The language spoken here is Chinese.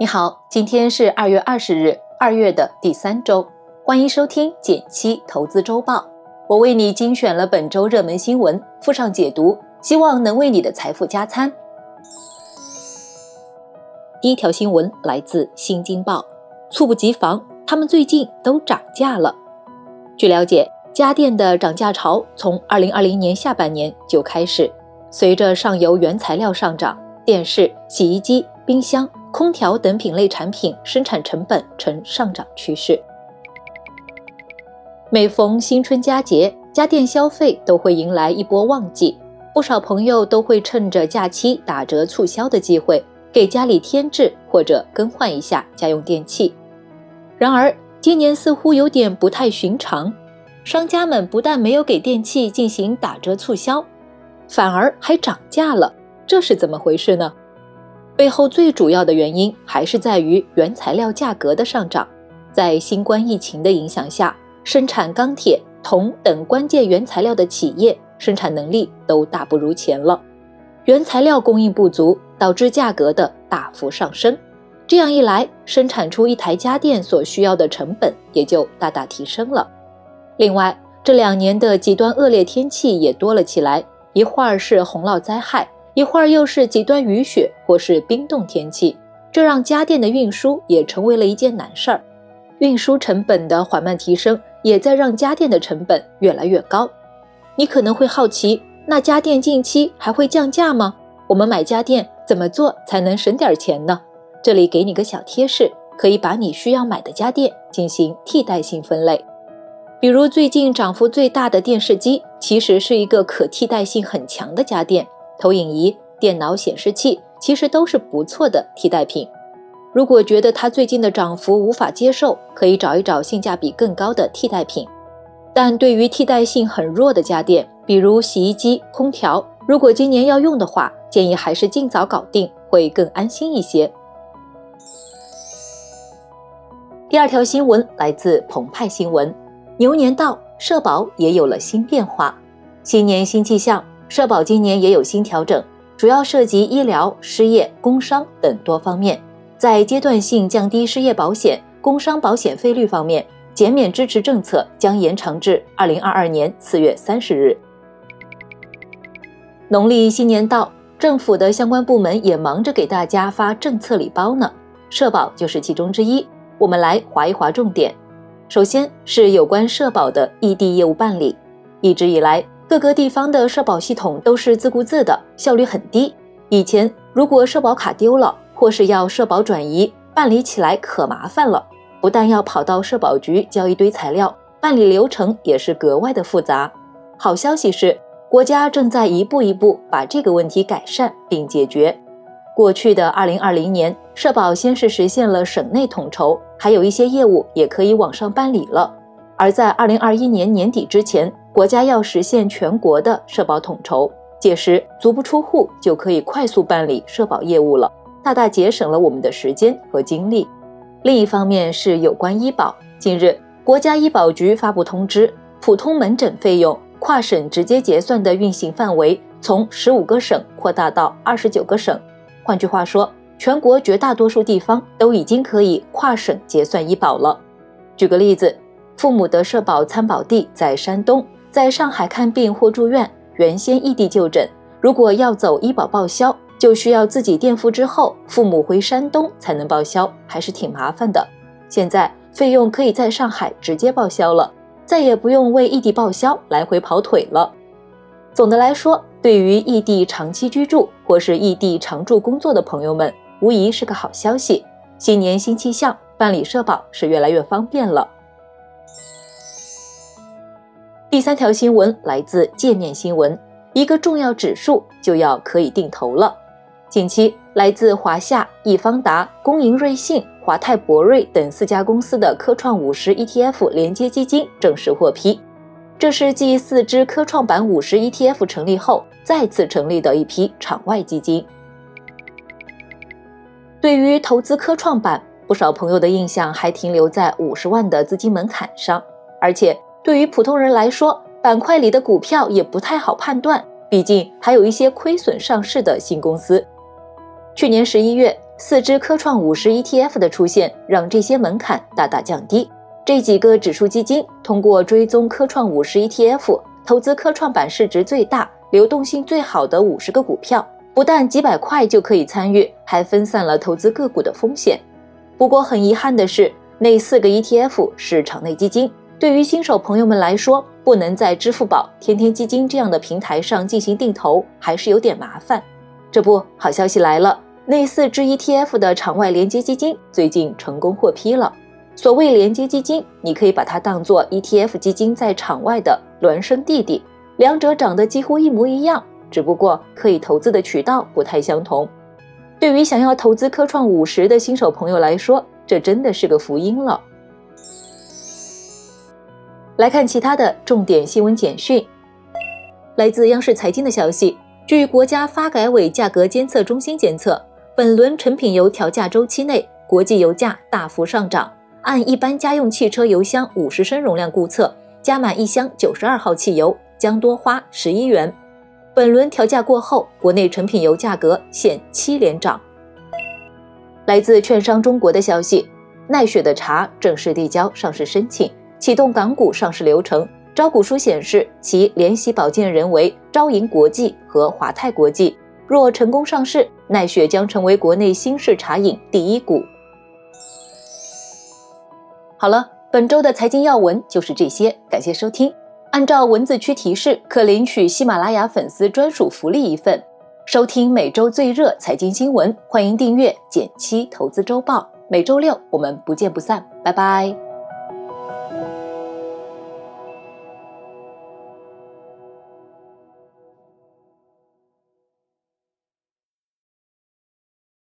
你好，今天是二月二十日，二月的第三周，欢迎收听减七投资周报。我为你精选了本周热门新闻，附上解读，希望能为你的财富加餐。第一条新闻来自《新京报》，猝不及防，他们最近都涨价了。据了解，家电的涨价潮从二零二零年下半年就开始，随着上游原材料上涨，电视、洗衣机、冰箱。空调等品类产品生产成本呈上涨趋势。每逢新春佳节，家电消费都会迎来一波旺季，不少朋友都会趁着假期打折促销的机会，给家里添置或者更换一下家用电器。然而，今年似乎有点不太寻常，商家们不但没有给电器进行打折促销，反而还涨价了，这是怎么回事呢？背后最主要的原因还是在于原材料价格的上涨。在新冠疫情的影响下，生产钢铁、铜等关键原材料的企业生产能力都大不如前了，原材料供应不足，导致价格的大幅上升。这样一来，生产出一台家电所需要的成本也就大大提升了。另外，这两年的极端恶劣天气也多了起来，一会儿是洪涝灾害。一会儿又是极端雨雪或是冰冻天气，这让家电的运输也成为了一件难事儿。运输成本的缓慢提升，也在让家电的成本越来越高。你可能会好奇，那家电近期还会降价吗？我们买家电怎么做才能省点钱呢？这里给你个小贴士，可以把你需要买的家电进行替代性分类。比如最近涨幅最大的电视机，其实是一个可替代性很强的家电。投影仪、电脑显示器其实都是不错的替代品。如果觉得它最近的涨幅无法接受，可以找一找性价比更高的替代品。但对于替代性很弱的家电，比如洗衣机、空调，如果今年要用的话，建议还是尽早搞定，会更安心一些。第二条新闻来自澎湃新闻：牛年到，社保也有了新变化，新年新气象。社保今年也有新调整，主要涉及医疗、失业、工伤等多方面。在阶段性降低失业保险、工伤保险费率方面，减免支持政策将延长至二零二二年四月三十日。农历新年到，政府的相关部门也忙着给大家发政策礼包呢，社保就是其中之一。我们来划一划重点。首先是有关社保的异地业务办理，一直以来。各个地方的社保系统都是自顾自的，效率很低。以前如果社保卡丢了，或是要社保转移，办理起来可麻烦了。不但要跑到社保局交一堆材料，办理流程也是格外的复杂。好消息是，国家正在一步一步把这个问题改善并解决。过去的二零二零年，社保先是实现了省内统筹，还有一些业务也可以网上办理了。而在二零二一年年底之前，国家要实现全国的社保统筹，届时足不出户就可以快速办理社保业务了，大大节省了我们的时间和精力。另一方面是有关医保，近日国家医保局发布通知，普通门诊费用跨省直接结算的运行范围从十五个省扩大到二十九个省。换句话说，全国绝大多数地方都已经可以跨省结算医保了。举个例子，父母的社保参保地在山东。在上海看病或住院，原先异地就诊，如果要走医保报销，就需要自己垫付之后，父母回山东才能报销，还是挺麻烦的。现在费用可以在上海直接报销了，再也不用为异地报销来回跑腿了。总的来说，对于异地长期居住或是异地常住工作的朋友们，无疑是个好消息。新年新气象，办理社保是越来越方便了。第三条新闻来自界面新闻，一个重要指数就要可以定投了。近期，来自华夏、易方达、工银瑞信、华泰博瑞等四家公司的科创五十 ETF 连接基金正式获批，这是继四只科创板五十 ETF 成立后再次成立的一批场外基金。对于投资科创板，不少朋友的印象还停留在五十万的资金门槛上，而且。对于普通人来说，板块里的股票也不太好判断，毕竟还有一些亏损上市的新公司。去年十一月，四只科创五十 ETF 的出现，让这些门槛大大降低。这几个指数基金通过追踪科创五十 ETF，投资科创板市值最大、流动性最好的五十个股票，不但几百块就可以参与，还分散了投资个股的风险。不过很遗憾的是，那四个 ETF 是场内基金，对于新手朋友们来说，不能在支付宝、天天基金这样的平台上进行定投，还是有点麻烦。这不好消息来了，那四只 ETF 的场外连接基金最近成功获批了。所谓连接基金，你可以把它当做 ETF 基金在场外的孪生弟弟，两者长得几乎一模一样，只不过可以投资的渠道不太相同。对于想要投资科创五十的新手朋友来说，这真的是个福音了。来看其他的重点新闻简讯，来自央视财经的消息。据国家发改委价格监测中心监测，本轮成品油调价周期内，国际油价大幅上涨。按一般家用汽车油箱五十升容量估测，加满一箱九十二号汽油将多花十一元。本轮调价过后，国内成品油价格现七连涨。来自券商中国的消息，奈雪的茶正式递交上市申请，启动港股上市流程。招股书显示，其联席保荐人为招银国际和华泰国际。若成功上市，奈雪将成为国内新式茶饮第一股。好了，本周的财经要闻就是这些，感谢收听。按照文字区提示，可领取喜马拉雅粉丝专属福利一份。收听每周最热财经新闻，欢迎订阅减七投资周报。每周六我们不见不散，拜拜。